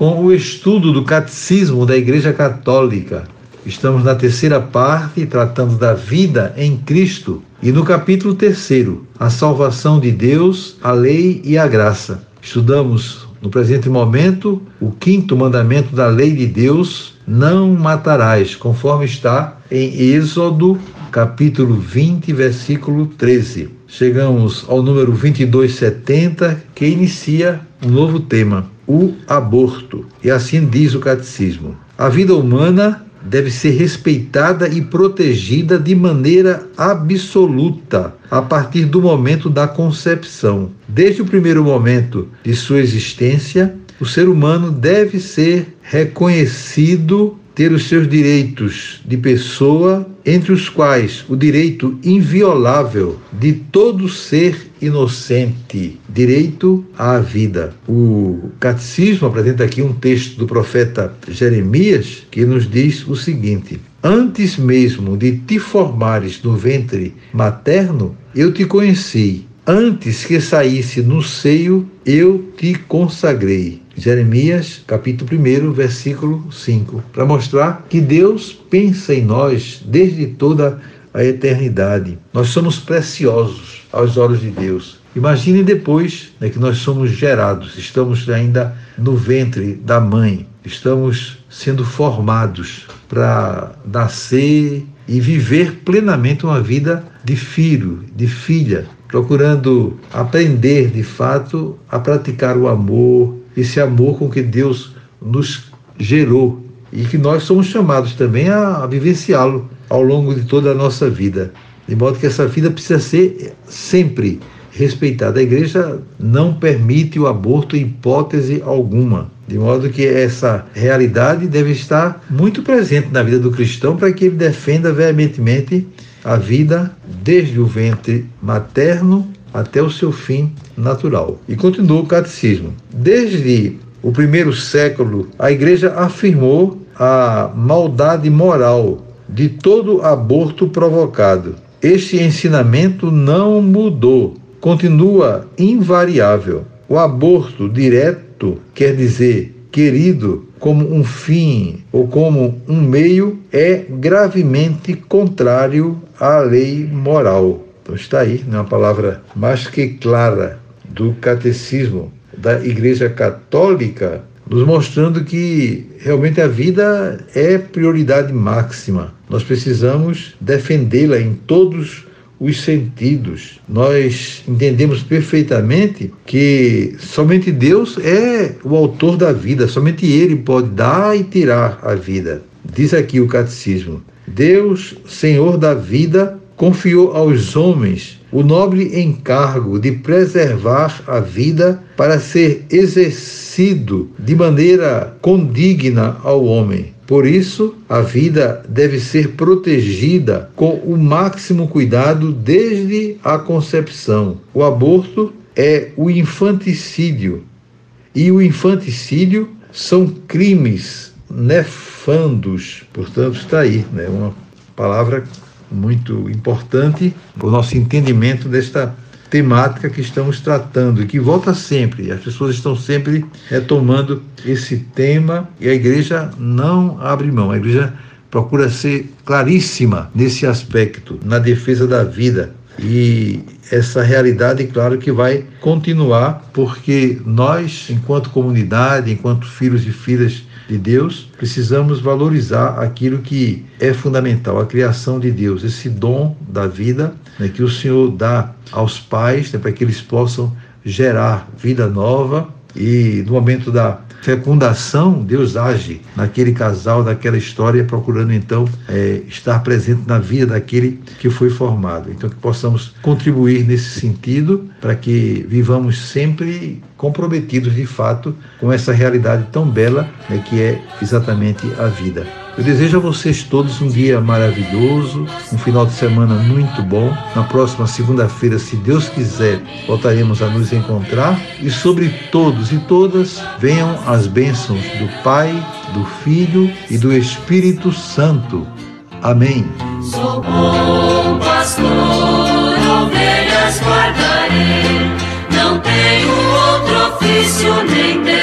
com o estudo do Catecismo da Igreja Católica. Estamos na terceira parte, tratando da vida em Cristo, e no capítulo terceiro, a salvação de Deus, a lei e a graça. Estudamos no presente momento o quinto mandamento da lei de Deus: não matarás, conforme está em Êxodo, capítulo 20, versículo 13. Chegamos ao número 2270, que inicia um novo tema o aborto. E assim diz o catecismo: a vida humana deve ser respeitada e protegida de maneira absoluta a partir do momento da concepção. Desde o primeiro momento de sua existência, o ser humano deve ser reconhecido ter os seus direitos de pessoa, entre os quais o direito inviolável de todo ser inocente, direito à vida. O catecismo apresenta aqui um texto do profeta Jeremias que nos diz o seguinte: Antes mesmo de te formares no ventre materno, eu te conheci. Antes que saísse no seio, eu te consagrei. Jeremias, capítulo 1, versículo 5, para mostrar que Deus pensa em nós desde toda a eternidade. Nós somos preciosos aos olhos de Deus. Imagine depois né, que nós somos gerados, estamos ainda no ventre da mãe, estamos sendo formados para nascer e viver plenamente uma vida de filho, de filha, procurando aprender de fato a praticar o amor, esse amor com que Deus nos gerou e que nós somos chamados também a, vivenciá-lo ao longo de toda a nossa vida. De modo que essa vida precisa ser sempre respeitada. A igreja não permite o aborto em hipótese alguma. De modo que essa realidade deve estar muito presente na vida do cristão para que ele defenda veementemente a vida desde o ventre materno até o seu fim natural. E continua o catecismo. Desde o primeiro século, a igreja afirmou a maldade moral de todo aborto provocado. Este ensinamento não mudou, continua invariável. O aborto direto quer dizer querido como um fim ou como um meio é gravemente contrário à lei moral. Então está aí, né, uma palavra mais que clara do catecismo da Igreja Católica, nos mostrando que realmente a vida é prioridade máxima. Nós precisamos defendê-la em todos os sentidos. Nós entendemos perfeitamente que somente Deus é o autor da vida, somente Ele pode dar e tirar a vida. Diz aqui o catecismo: Deus, Senhor da vida, confiou aos homens o nobre encargo de preservar a vida para ser exercido de maneira condigna ao homem. Por isso, a vida deve ser protegida com o máximo cuidado desde a concepção. O aborto é o infanticídio, e o infanticídio são crimes nefandos. Portanto, está aí, né? uma palavra muito importante o nosso entendimento desta temática que estamos tratando e que volta sempre. As pessoas estão sempre retomando esse tema e a igreja não abre mão. A igreja procura ser claríssima nesse aspecto, na defesa da vida. E essa realidade, claro que vai continuar, porque nós, enquanto comunidade, enquanto filhos e filhas de Deus, precisamos valorizar aquilo que é fundamental, a criação de Deus, esse dom da vida né, que o Senhor dá aos pais né, para que eles possam gerar vida nova e no momento da fecundação, Deus age naquele casal, naquela história, procurando então é, estar presente na vida daquele que foi formado. Então, que possamos contribuir nesse sentido para que vivamos sempre comprometidos de fato com essa realidade tão bela né, que é exatamente a vida. Eu desejo a vocês todos um dia maravilhoso, um final de semana muito bom. Na próxima segunda-feira, se Deus quiser, voltaremos a nos encontrar. E sobre todos e todas, venham as bênçãos do Pai, do Filho e do Espírito Santo. Amém. Sou bom pastor, ovelhas guardarei, não tenho outro ofício nem terei.